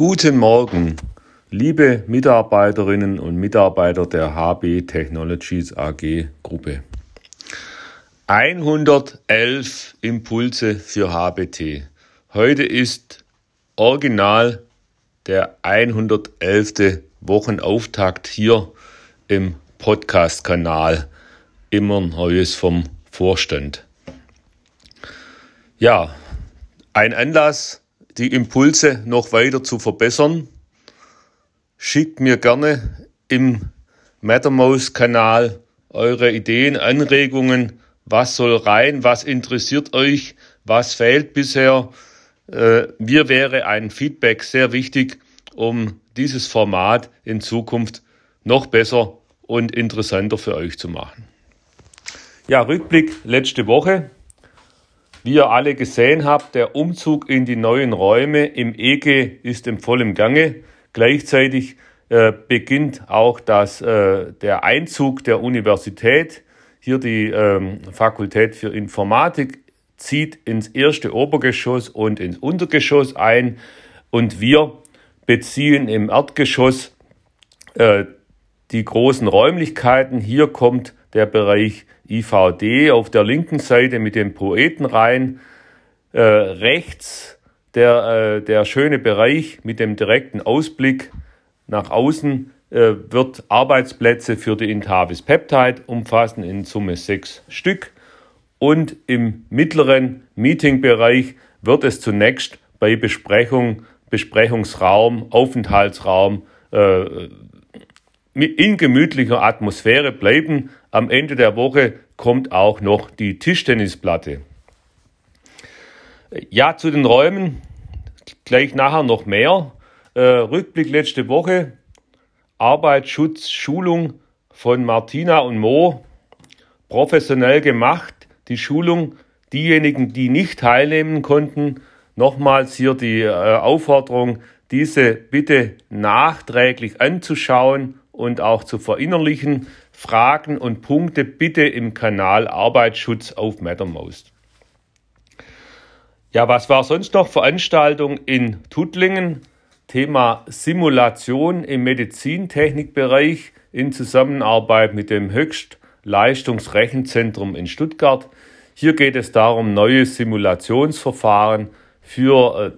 Guten Morgen, liebe Mitarbeiterinnen und Mitarbeiter der HB Technologies AG Gruppe. 111 Impulse für HBT. Heute ist original der 111. Wochenauftakt hier im Podcast-Kanal. Immer Neues vom Vorstand. Ja, ein Anlass, die Impulse noch weiter zu verbessern. Schickt mir gerne im Mattermost-Kanal eure Ideen, Anregungen, was soll rein, was interessiert euch, was fehlt bisher. Äh, mir wäre ein Feedback sehr wichtig, um dieses Format in Zukunft noch besser und interessanter für euch zu machen. Ja, Rückblick letzte Woche. Wie ihr alle gesehen habt, der Umzug in die neuen Räume im EG ist im vollen Gange. Gleichzeitig äh, beginnt auch das, äh, der Einzug der Universität. Hier die ähm, Fakultät für Informatik zieht ins erste Obergeschoss und ins Untergeschoss ein und wir beziehen im Erdgeschoss äh, die großen Räumlichkeiten. Hier kommt der Bereich IVD auf der linken Seite mit dem Poeten rein. Äh, rechts der, äh, der schöne Bereich mit dem direkten Ausblick nach außen äh, wird Arbeitsplätze für die Intavis Peptide umfassen, in Summe sechs Stück. Und im mittleren Meetingbereich wird es zunächst bei Besprechung, Besprechungsraum, Aufenthaltsraum äh, in gemütlicher Atmosphäre bleiben. Am Ende der Woche kommt auch noch die Tischtennisplatte. Ja, zu den Räumen gleich nachher noch mehr. Äh, Rückblick letzte Woche. Arbeitsschutz, Schulung von Martina und Mo. Professionell gemacht. Die Schulung, diejenigen, die nicht teilnehmen konnten, nochmals hier die äh, Aufforderung, diese bitte nachträglich anzuschauen und auch zu verinnerlichen. Fragen und Punkte bitte im Kanal Arbeitsschutz auf Mattermost. Ja, was war sonst noch Veranstaltung in Tuttlingen? Thema Simulation im Medizintechnikbereich in Zusammenarbeit mit dem Höchstleistungsrechenzentrum in Stuttgart. Hier geht es darum, neue Simulationsverfahren für äh,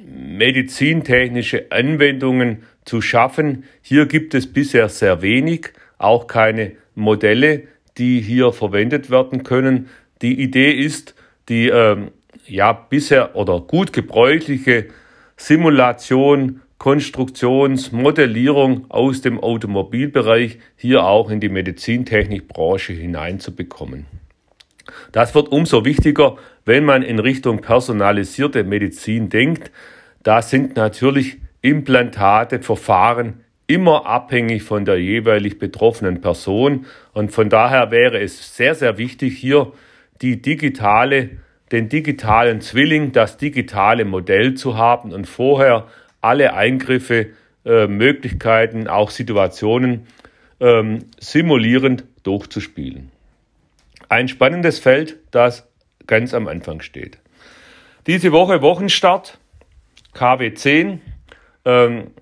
medizintechnische Anwendungen zu schaffen. Hier gibt es bisher sehr wenig, auch keine Modelle, die hier verwendet werden können. Die Idee ist, die ähm, ja bisher oder gut gebräuchliche Simulation, Konstruktions-, Modellierung aus dem Automobilbereich hier auch in die Medizintechnikbranche hineinzubekommen. Das wird umso wichtiger, wenn man in Richtung personalisierte Medizin denkt. Da sind natürlich Implantate, Verfahren immer abhängig von der jeweilig betroffenen Person. Und von daher wäre es sehr, sehr wichtig, hier die digitale, den digitalen Zwilling, das digitale Modell zu haben und vorher alle Eingriffe, äh, Möglichkeiten, auch Situationen ähm, simulierend durchzuspielen. Ein spannendes Feld, das ganz am Anfang steht. Diese Woche Wochenstart KW 10 ähm,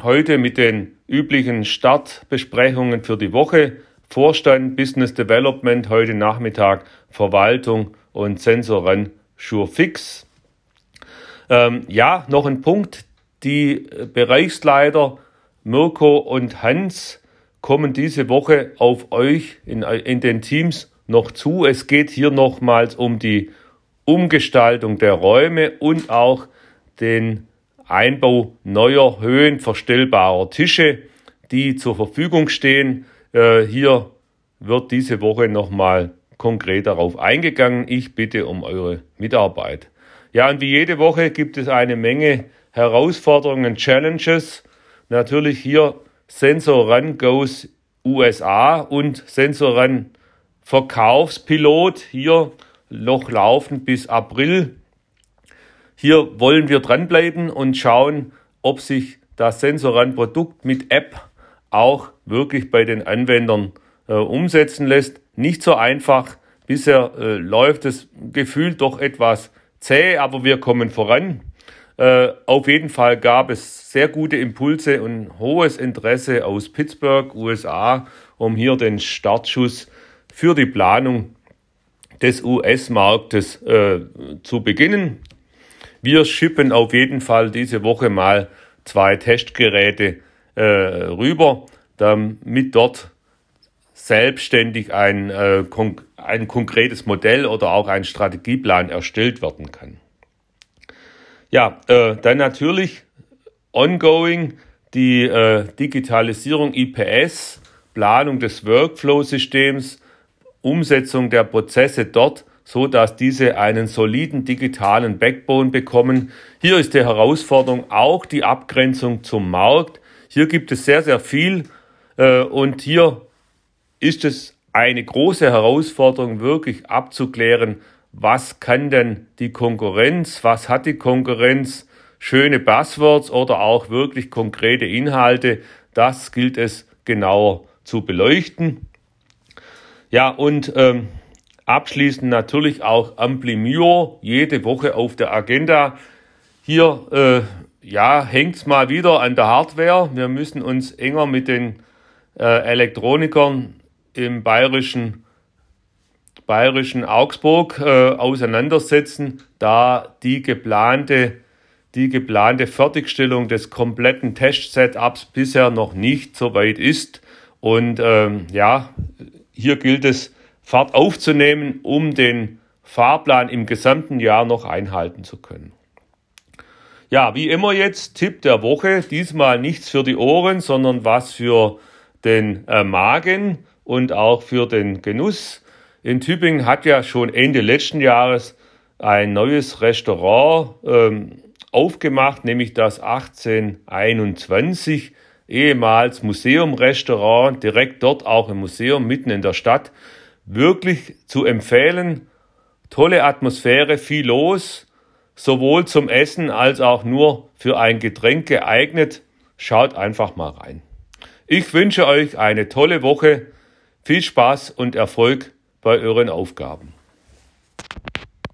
heute mit den üblichen Startbesprechungen für die Woche. Vorstand Business Development heute Nachmittag, Verwaltung und Sensoren Surefix. Ähm, ja, noch ein Punkt. Die Bereichsleiter Mirko und Hans kommen diese Woche auf euch in, in den Teams noch zu. Es geht hier nochmals um die Umgestaltung der Räume und auch den Einbau neuer höhenverstellbarer Tische, die zur Verfügung stehen. Äh, hier wird diese Woche nochmal konkret darauf eingegangen. Ich bitte um eure Mitarbeit. Ja, und wie jede Woche gibt es eine Menge Herausforderungen, Challenges. Natürlich hier Sensor Run Goes USA und Sensor Run Verkaufspilot hier noch laufen bis April. Hier wollen wir dranbleiben und schauen, ob sich das Sensoran-Produkt mit App auch wirklich bei den Anwendern äh, umsetzen lässt. Nicht so einfach. Bisher äh, läuft es gefühlt doch etwas zäh, aber wir kommen voran. Äh, auf jeden Fall gab es sehr gute Impulse und hohes Interesse aus Pittsburgh, USA, um hier den Startschuss für die Planung des US-Marktes äh, zu beginnen. Wir schippen auf jeden Fall diese Woche mal zwei Testgeräte äh, rüber, damit dort selbstständig ein, äh, konk ein konkretes Modell oder auch ein Strategieplan erstellt werden kann. Ja, äh, dann natürlich ongoing die äh, Digitalisierung IPS, Planung des Workflow-Systems, Umsetzung der Prozesse dort, so dass diese einen soliden digitalen Backbone bekommen. Hier ist die Herausforderung auch die Abgrenzung zum Markt. Hier gibt es sehr, sehr viel äh, und hier ist es eine große Herausforderung, wirklich abzuklären, was kann denn die Konkurrenz, was hat die Konkurrenz, schöne Buzzwords oder auch wirklich konkrete Inhalte, das gilt es genauer zu beleuchten. Ja, und ähm, abschließend natürlich auch Amplimio, jede Woche auf der Agenda. Hier äh, ja, hängt es mal wieder an der Hardware. Wir müssen uns enger mit den äh, Elektronikern im bayerischen, bayerischen Augsburg äh, auseinandersetzen, da die geplante, die geplante Fertigstellung des kompletten Test-Setups bisher noch nicht so weit ist. Und ähm, ja, hier gilt es, Fahrt aufzunehmen, um den Fahrplan im gesamten Jahr noch einhalten zu können. Ja, wie immer jetzt Tipp der Woche. Diesmal nichts für die Ohren, sondern was für den äh, Magen und auch für den Genuss. In Tübingen hat ja schon Ende letzten Jahres ein neues Restaurant ähm, aufgemacht, nämlich das 1821, ehemals Museumrestaurant, direkt dort auch im Museum mitten in der Stadt. Wirklich zu empfehlen. Tolle Atmosphäre, viel los, sowohl zum Essen als auch nur für ein Getränk geeignet. Schaut einfach mal rein. Ich wünsche euch eine tolle Woche. Viel Spaß und Erfolg bei euren Aufgaben.